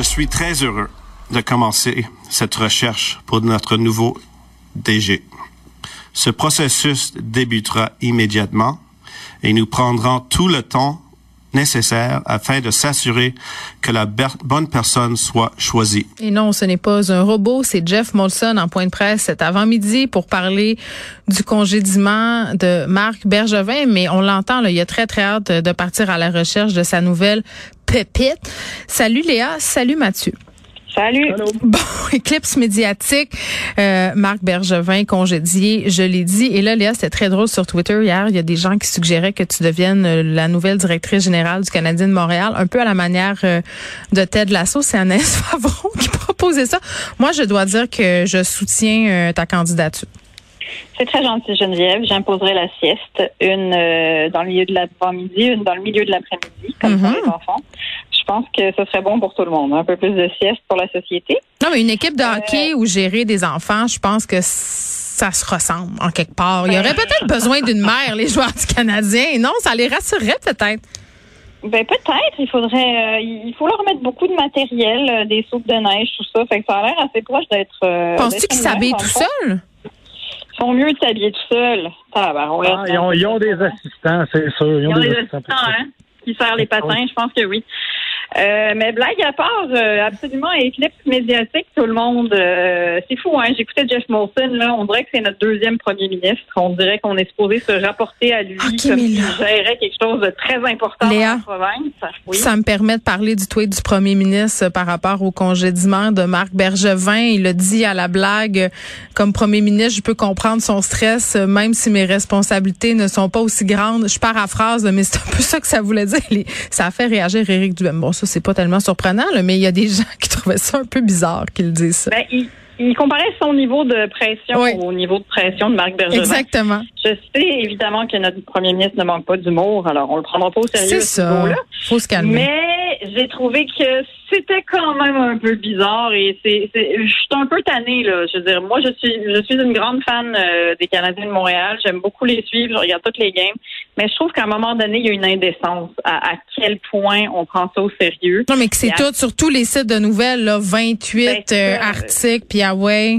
Je suis très heureux de commencer cette recherche pour notre nouveau DG. Ce processus débutera immédiatement et nous prendrons tout le temps nécessaire afin de s'assurer que la bonne personne soit choisie. Et non, ce n'est pas un robot, c'est Jeff Molson en point de presse cet avant-midi pour parler du congédiement de Marc Bergevin, mais on l'entend, il a très très hâte de partir à la recherche de sa nouvelle pépite. Salut Léa, salut Mathieu. Salut. Bon, éclipse médiatique. Euh, Marc Bergevin, congédié, je l'ai dit. Et là, Léa, c'était très drôle sur Twitter hier. Il y a des gens qui suggéraient que tu deviennes euh, la nouvelle directrice générale du Canadien de Montréal, un peu à la manière euh, de Ted Lasso. C'est Annès Favron qui proposait ça. Moi, je dois dire que je soutiens ta candidature. C'est très gentil, Geneviève. J'imposerai la sieste, une dans le milieu de l'avant-midi, une dans le milieu de l'après-midi, comme pour Mm-hmm. les enfants. Je pense que ce serait bon pour tout le monde. Un peu plus de sieste pour la société. Non, mais une équipe de hockey ou gérer des enfants, je pense que ça se ressemble en quelque part. Il y aurait peut-être besoin d'une mère, les joueurs du Canadien. Non, ça les rassurerait peut-être. Ben peut-être. Il faudrait, euh, il faut leur mettre beaucoup de matériel, euh, des soupes de neige, tout ça. Fait que ça a l'air assez proche d'être. Euh, Penses-tu qu'ils s'habillent tout seuls? Ils sont mieux de s'habiller tout seuls. Tabarouette. Ah, ils, ont, ils ont des assistants, c'est sûr. Ils ont des assistants, hein, qui serrent les patins, je pense que oui. Euh, mais blague à part, euh, absolument éclipse médiatique, tout le monde. euh, c'est fou, hein. J'écoutais Jeff Molson, là. On dirait que c'est notre deuxième premier ministre. On dirait qu'on est supposé se rapporter à lui Ok, comme s'il gérait quelque chose de très important Léa, dans la province. Oui. Ça me permet de parler du tweet du premier ministre par rapport au congédiement de Marc Bergevin. Il a dit à la blague, comme premier ministre, je peux comprendre son stress, même si mes responsabilités ne sont pas aussi grandes. Je paraphrase, mais c'est un peu ça que ça voulait dire. Ça a fait réagir Éric Duhem. Bon, ça, c'est pas tellement surprenant, là, mais il y a des gens qui trouvaient ça un peu bizarre qu'il dise ça. Ben, il, il comparait son niveau de pression Oui. au niveau de pression de Marc Bergevin. Exactement. Je sais évidemment que notre premier ministre ne manque pas d'humour, alors on le prendra pas au sérieux C'est ce ça. Faut se calmer. Mais j'ai trouvé que c'était quand même un peu bizarre et c'est, c'est- je suis un peu tannée là. Je veux dire, moi je suis, je suis une grande fan euh, des Canadiens de Montréal. J'aime beaucoup les suivre, je regarde toutes les games. Mais je trouve qu'à un moment donné, il y a une indécence à, à quel point on prend ça au sérieux. Non, mais que c'est à- tout sur tous les sites de nouvelles, là, 28 Ben, euh, articles, puis ah ouais.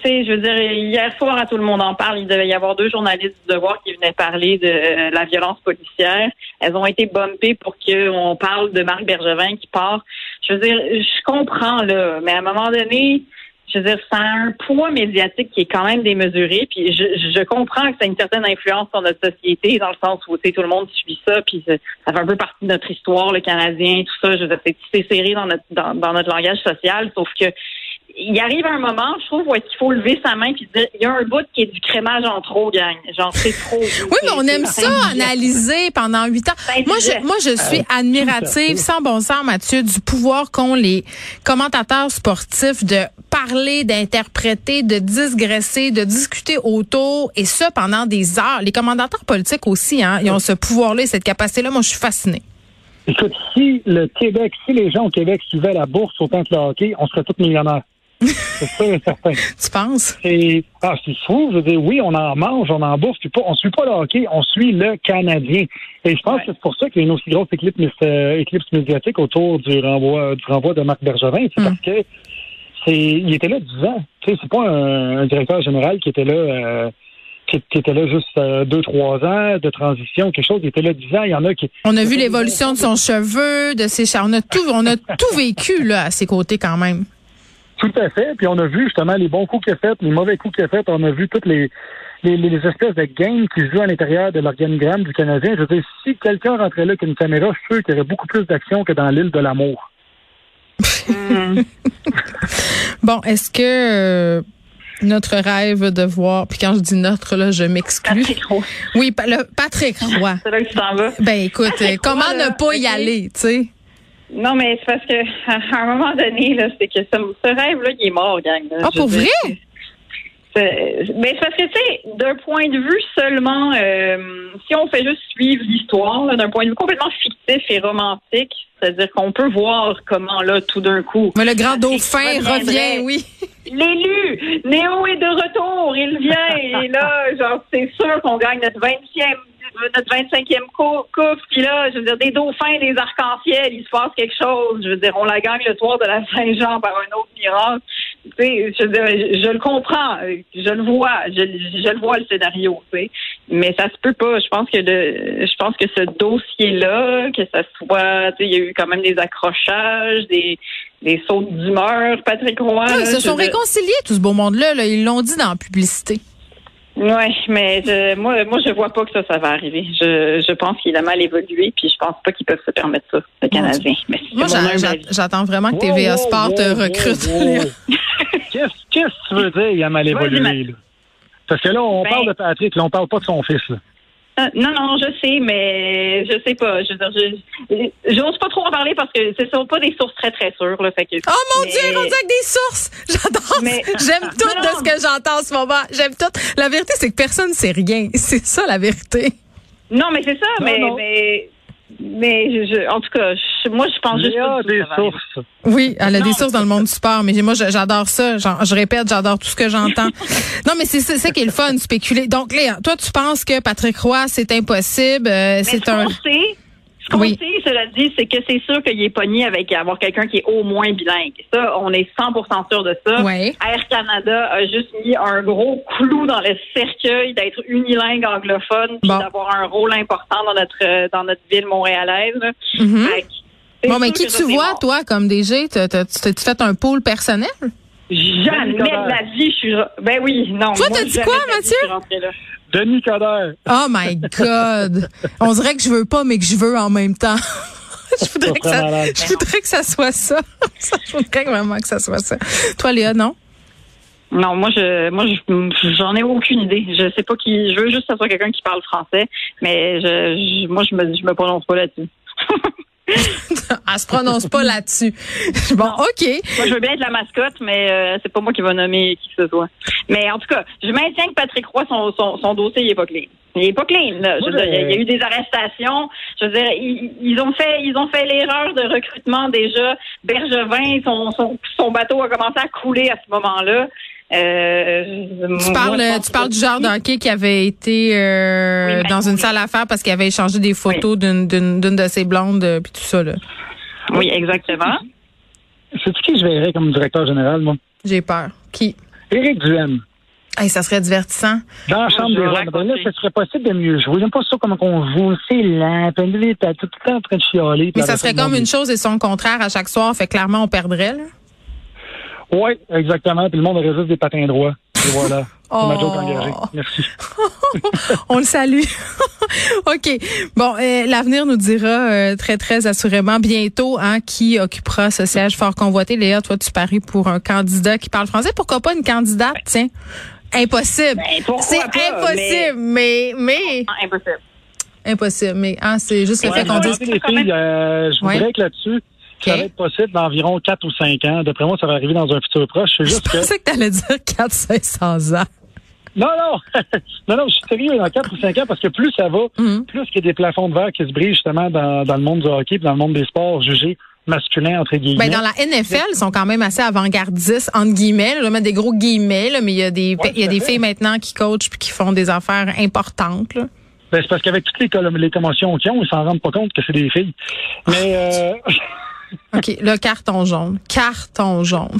Tu sais, je veux dire, hier soir, à tout le monde en parle, il devait y avoir deux journalistes du Devoir qui venaient parler de euh, la violence policière. Elles ont été bumpées pour qu'on parle de Marc Bergevin qui part. Je veux dire, je comprends, là, mais à un moment donné, je veux dire, ça a un poids médiatique qui est quand même démesuré. Puis je, je comprends que ça a une certaine influence sur notre société, dans le sens où, tout le monde suit ça, puis ça fait un peu partie de notre histoire, le Canadien, tout ça. Je veux dire, c'est serré dans notre, dans notre langage social, sauf que il arrive un moment, je trouve, où est-ce qu'il faut lever sa main puis dire, il y a un bout qui est du crémage en trop, gang. Genre, c'est trop. Oui, mais on aime ça, analyser pendant huit ans. Ben, Moi, je, moi, je suis admirative, sans bon sens, Mathieu, du pouvoir qu'ont les commentateurs sportifs de parler, d'interpréter, de digresser, de discuter autour, et ça pendant des heures. Les commentateurs politiques aussi, hein, ils ont ce pouvoir-là et cette capacité-là. Moi, je suis fascinée. Écoute, si le Québec, si les gens au Québec suivaient la bourse autant que le hockey, on serait tous millionnaires. C'est sûr et certain. Tu penses? C'est ah, c'est fou. Je veux dire, oui, on en mange, on en bourse, puis pas, on suit pas le hockey, on suit le Canadien. Et je pense Ouais. que c'est pour ça qu'il y a une aussi grosse éclipse, euh, éclipse médiatique autour du renvoi, du renvoi de Marc Bergevin. C'est Mm. parce que c'est, il était là 10 ans. Tu sais, c'est pas un, un directeur général qui était là, euh, qui, qui étaient là juste euh, deux, trois ans de transition, quelque chose qui était là dix ans. Il y en a qui. On a vu l'évolution de son cheveu, de ses chars. On a tout, on a tout vécu là à ses côtés quand même. Tout à fait. Puis on a vu justement les bons coups qu'il a fait, les mauvais coups qu'il a fait. On a vu toutes les, les, les espèces de games qui se jouent à l'intérieur de l'organigramme du Canadien. Je veux dire, si quelqu'un rentrait là avec une caméra, je suis sûr qu'il y aurait beaucoup plus d'action que dans l'île de l'amour. Bon, est-ce que euh, notre rêve de voir, puis quand je dis notre, là, je m'exclus. Patrick Roy. Oui, pa- le, Patrick Roy. C'est là que tu t'en vas. Ben écoute, Patrick comment Roy, ne là, pas y aller, tu sais? Non, mais c'est parce que à un moment donné, là, c'est que ce, ce rêve-là, il est mort, gang. là. Ah, pour vrai? Mais c'est parce que, tu sais, d'un point de vue seulement, euh, si on fait juste suivre l'histoire, d'un point de vue complètement fictif et romantique, c'est-à-dire qu'on peut voir comment, là, tout d'un coup, Mais le grand dauphin revient, oui. L'élu, Néo est de retour, il vient, et là, genre, c'est sûr qu'on gagne notre 20e, notre 25e cou- coupe, puis là, je veux dire, des dauphins, des arcs-en-ciel, il se passe quelque chose, je veux dire, on la gagne le soir de la Saint-Jean par un autre miracle. Tu sais, je veux dire, je, je le comprends, je le vois, je, je le vois le scénario, tu sais, mais ça se peut pas. Je pense que le, je pense que ce dossier-là, que ça soit, tu sais, il y a eu quand même des accrochages, des, des sauts d'humeur, Patrick Roy. Ah, là, ils se sont réconciliés, tout ce beau monde-là. là. Ils l'ont dit dans la publicité. Oui, mais je, moi, moi, je vois pas que ça, ça va arriver. Je, je pense qu'il a mal évolué, puis je pense pas qu'ils peuvent se permettre ça, le Canadien. Mais Moi, j'attends vraiment que TVA wow, Sport te wow, recrute. wow, wow. Léa. Qu'est-ce qu'est-ce que tu veux dire, il a mal évolué, là? Parce que là, on Ben- parle de Patrick, là, on parle pas de son fils, là. Euh, Non, non, je sais, mais je sais pas. Je veux dire, je, j'ose pas trop en parler parce que ce sont pas des sources très, très sûres, là. Fait que, Oh mon mais- Dieu, rendu avec des sources. J'adore. Mais- J'aime tout Non, de non. ce que j'entends en ce moment. J'aime tout. La vérité, c'est que personne ne sait rien. C'est ça, la vérité. Non, mais c'est ça, Non, mais, non. mais, mais je, je- en tout cas, je- moi, je pense juste pas des sources. Oui, elle a Non, des sources dans le monde du sport, mais moi, j'adore ça. Je répète, j'adore tout ce que j'entends. non, mais c'est c'est ça qui est le fun, spéculer. Donc, Léa, toi, tu penses que Patrick Roy, c'est impossible. euh, c'est ce un. sait, ce qu'on Oui. sait, cela dit, c'est que c'est sûr qu'il est pogné avec avoir quelqu'un qui est au moins bilingue. Ça, on est 100% sûr de ça. Ouais. Air Canada a juste mis un gros clou dans le cercueil d'être unilingue anglophone puis Bon. d'avoir un rôle important dans notre euh, dans notre ville montréalaise. Mhm. C'est Bon, mais qui tu vois, mort. toi, comme DG? T'as- t'as- Tu t'es fait un pôle personnel? Jamais de la vie, je suis. Ben oui, non. Toi, t'as dit quoi, Mathieu? Denis Coderre. Oh my God! On dirait que je veux pas, mais que je veux en même temps. je voudrais que ça, je voudrais que ça soit ça. Je voudrais vraiment que ça soit ça. Toi, Léa, non? Non, moi je moi je- j'en ai aucune idée. Je sais pas qui. Je veux juste que ce soit quelqu'un qui parle français, mais je, je- moi je me je me prononce pas là-dessus. Elle se prononce pas là-dessus. Bon, OK. Moi, je veux bien être la mascotte, mais euh, c'est pas moi qui va nommer qui que ce soit. Mais en tout cas, je maintiens que Patrick Roy, son, son, son dossier, il est pas clean. Il est pas clean. Là. Je veux Ouais, dire, il y a- eu des arrestations. Je veux dire, ils, ils ont fait, ils ont fait l'erreur de recrutement déjà. Bergevin, son, son, son bateau a commencé à couler à ce moment-là. Euh, Tu parles, tu parles du genre d'hockey qui avait été euh, Oui, dans une salle à faire parce qu'il avait échangé des photos d'une d'une d'une de ses blondes euh, puis tout ça là. Oui, exactement. C'est qui je verrais comme directeur général, moi? J'ai peur. Qui? Éric Duhaime. Hey, ça serait divertissant. Dans la chambre des hommes. Ben là, ce serait possible de mieux jouer. J'aime pas ça comment qu'on joue. C'est lent. Tout le temps en train de chialer. Mais ça serait comme une chose et son contraire à chaque soir. Fait clairement, on perdrait. Là. Oui, exactement. Puis le monde juste des patins droits. Et voilà. Ma Oh. joke engagée. Merci. On le salue. OK. Bon, euh, l'avenir nous dira euh, très, très assurément bientôt hein, qui occupera ce siège fort convoité. Léa, toi, tu paries pour un candidat qui parle français. Pourquoi pas une candidate, tiens? Impossible. Ben, c'est impossible, mais, mais, Ah, impossible. impossible. Mais hein, c'est juste le Ouais, fait qu'on dise. les filles, euh, je Ouais. voudrais que là-dessus, ça va être possible d'environ 4 ou 5 ans. D'après moi, ça va arriver dans un futur proche. Je juste que... pensais que t'allais dire 400-500 ans. Non, non! non, non, je suis sérieux dans 4 ou 5 ans parce que plus ça va, Mhm. plus qu'il y a des plafonds de verre qui se brisent justement dans, dans le monde du hockey et dans le monde des sports jugés masculins, entre guillemets. Ben, dans la NFL, ils sont quand même assez avant-gardistes, entre guillemets. Là, mettre des gros guillemets, là, mais il y a des, Ouais, il y a des fait. filles maintenant qui coachent puis qui font des affaires importantes. Là. Ben, c'est parce qu'avec toutes les, les commotions qu'ils ont, ils s'en rendent pas compte que c'est des filles. Mais euh, OK, le carton jaune. Carton jaune.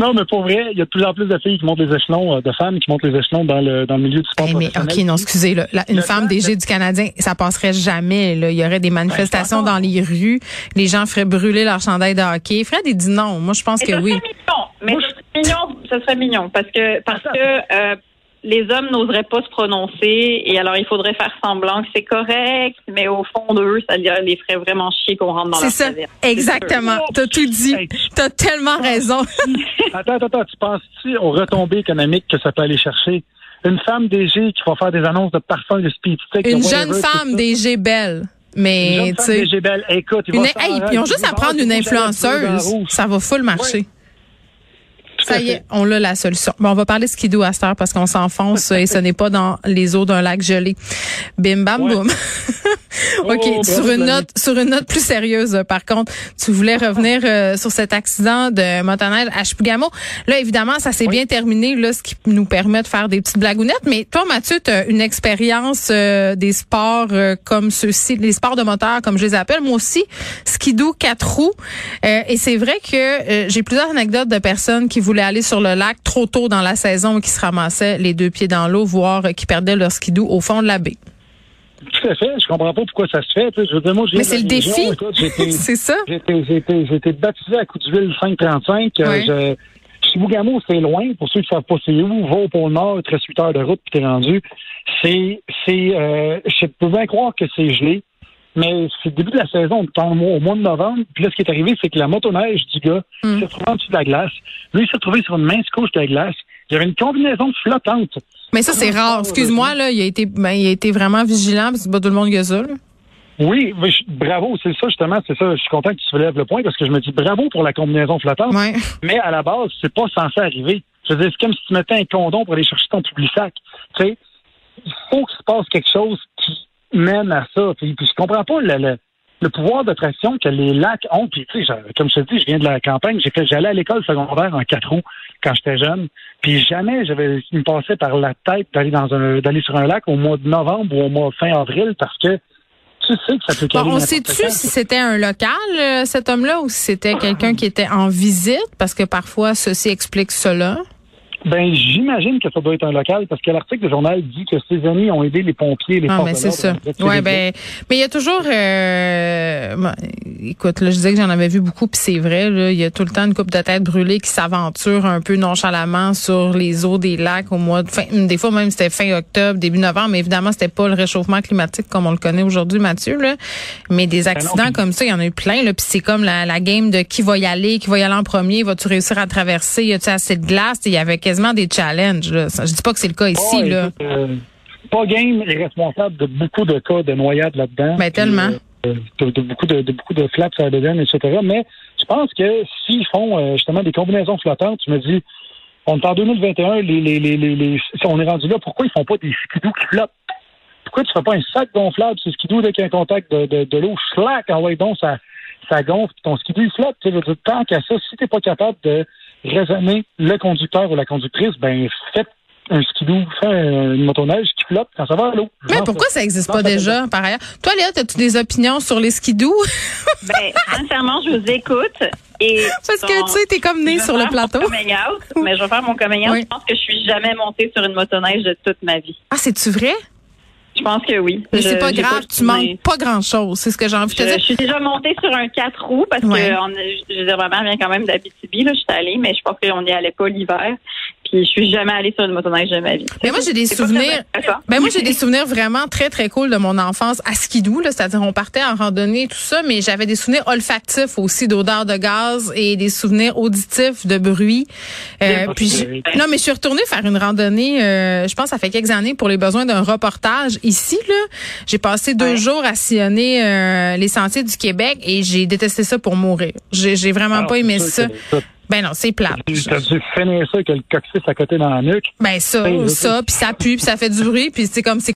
non, mais pour vrai, il y a de plus en plus de filles qui montent les échelons, euh, de femmes qui montent les échelons dans le, dans le milieu du sport Hey, mais professionnel. OK, non, excusez. Là, La- une Le femme plan DG du Canadien, ça passerait jamais. Là. Il y aurait des manifestations d'accord. dans les rues. Les gens feraient brûler leur chandail de hockey. Fred, il dit non. Moi, je pense que ça oui. serait mignon. Mais ça serait mignon, ça serait mignon parce que parce que euh, les hommes n'oseraient pas se prononcer et alors il faudrait faire semblant que c'est correct, mais au fond d'eux, ça les ferait vraiment chier qu'on rentre dans C'est leur ça. taverne. Exactement. T'as tout dit. T'as tellement raison. Attends, attends, attends. Tu penses-tu aux retombées économiques que ça peut aller chercher? Une femme DG qui va faire des annonces de parfums, de speed stick, de Une whatever, jeune femme. DG belle. Une Mais, jeune tu femme sais. DG belle. Écoute, il Une, va hey, ils ont juste à prendre une influenceuse. Ça va full marcher. Ça y est, on a la solution. Bon, on va parler skidoo à cette heure parce qu'on s'enfonce et ce n'est pas dans les eaux d'un lac gelé. Bim bam Ouais. boum. OK, Oh, sur bravo, une note sur une note plus sérieuse euh, par contre, tu voulais revenir euh, sur cet accident de motoneige à Chipougamau. Là évidemment, ça s'est bien terminé là ce qui nous permet de faire des petites blagounettes, mais toi Mathieu, tu as une expérience euh, des sports euh, comme ceux-ci, les sports de moteur comme je les appelle, moi aussi, skidoo quatre roues et c'est vrai que j'ai plusieurs anecdotes de personnes qui voulaient aller sur le lac trop tôt dans la saison et qui se ramassaient les deux pieds dans l'eau, voire euh, qui perdaient leur skidoo au fond de la baie. Tout à fait. Je comprends pas pourquoi ça se fait. Je veux dire, moi, je Mais c'est le défi. C'est ça. Été baptisé à coup d'huile 535. Euh, Oui. je, Chibougamau, c'est loin. Pour ceux qui ne savent pas c'est où, va au pôle Nord, il te reste 8 heures de route, puis t'es rendu. C'est, c'est, euh, je peux bien croire que c'est gelé, mais c'est le début de la saison, on au mois de novembre. Puis là, ce qui est arrivé, c'est que la motoneige du gars Mm. s'est retrouvée en dessous de la glace. Lui, il s'est retrouvé sur une mince couche de glace. Il y avait une combinaison flottante. Mais ça, c'est rare. Excuse-moi, là, il a été, ben, il a été vraiment vigilant, parce que c'est pas tout le monde ça, là. Oui, mais je- bravo, c'est ça justement, c'est ça. Je suis content que tu soulèves le point parce que je me dis bravo pour la combinaison flottante. Ouais. Mais à la base, c'est pas censé arriver. Je veux dire, c'est comme si tu mettais un condom pour aller chercher ton public sac. Tu sais, il faut qu'il se passe quelque chose qui mène à ça. Puis, puis je comprends pas le, le, le pouvoir d'attraction que les lacs ont. Puis, tu sais, comme je te dis, je viens de la campagne. J'ai fait, j'allais à l'école secondaire en quatre roues quand j'étais jeune. Puis jamais j'avais, me passait par la tête d'aller dans un, d'aller sur un lac au mois de novembre ou au mois fin avril parce que tu sais que ça peut Bon, on sait-tu si c'était un local, euh, cet homme-là, ou si c'était quelqu'un qui était en visite? Parce que parfois, ceci explique cela. Ben, j'imagine que ça doit être un local parce que l'article du journal dit que ses amis ont aidé les pompiers, les Ah, forces mais de c'est ça. Ouais, ben, mais il y a toujours, euh, écoute, là, je disais que j'en avais vu beaucoup, puis c'est vrai, là, il y a tout le temps une coupe de tête brûlée qui s'aventure un peu nonchalamment sur les eaux des lacs au mois de fin, des fois même c'était fin octobre, début novembre, mais évidemment c'était pas le réchauffement climatique comme on le connaît aujourd'hui, Mathieu, là. Mais des accidents Ben puis- comme ça, il y en a eu plein, là, puis c'est comme la, la game de qui va y aller, qui va y aller en premier, vas-tu réussir à traverser, y a-tu assez de glace, il y avait quasiment des challenges, là. Je dis pas que c'est le cas ici, Ouais, là. écoute, euh, pas game est responsable de beaucoup de cas de noyades là-dedans. Ben, Puis, tellement. euh, de, de beaucoup de, de beaucoup de flaps à la bedaine, etc. Mais je pense que s'ils font euh, justement des combinaisons flottantes, je me dis, on est en 2021, les, les, les, les, les- si on est rendu là, pourquoi ils font pas des skidoo qui flottent? Pourquoi tu fais pas un sac gonflable sur le skidoo dès qu'il y a un contact de, de, de l'eau? Schlac, envoie donc, ça, ça gonfle, puis ton skidoo, il flotte. Tu veux dire, tant qu'à ça, si t'es pas capable de raisonner le conducteur ou la conductrice, ben, faites un skidoo, fais une motoneige qui flotte quand ça va à l'eau. Mais Genre, pourquoi ça existe Non, pas déjà, par ailleurs? Toi, Léa, as-tu des opinions sur les skidoo? Ben, sincèrement, je vous écoute. Et Parce que, tu sais, t'es comme né Je vais sur le faire mon plateau. coming out, mais je vais faire mon coming out. Oui. Je pense que je suis jamais montée sur une motoneige de toute ma vie. Ah, c'est-tu vrai? Je pense que oui. Mais c'est pas grave, tu manques pas grand-chose. C'est ce que j'ai envie de te Je, je dire. suis déjà montée sur un quatre roues parce Ouais. que on, je veux dire, ma mère vient quand même d'Abitibi. Là, je suis allée, mais je pense qu'on n'y allait pas l'hiver. Puis je suis jamais allée sur une motoneige de ma vie. Mais moi, j'ai des souvenirs. Ben moi j'ai des souvenirs vraiment très très cool de mon enfance à skidoo là, c'est-à-dire on partait en randonnée tout ça, mais j'avais des souvenirs olfactifs aussi d'odeur de gaz et des souvenirs auditifs de bruit. Euh, puis non mais je suis retournée faire une randonnée, euh, je pense ça fait quelques années pour les besoins d'un reportage ici là. J'ai passé deux Ouais. jours à sillonner euh, les sentiers du Québec et j'ai détesté ça pour mourir. J'ai j'ai vraiment Alors, pas aimé ça. Ben non c'est plate. Tu as dû finir ça avec le coccyx à côté dans la nuque. Ben ça, ça, puis ça pue, puis ça fait du bruit, puis c'est comme c'est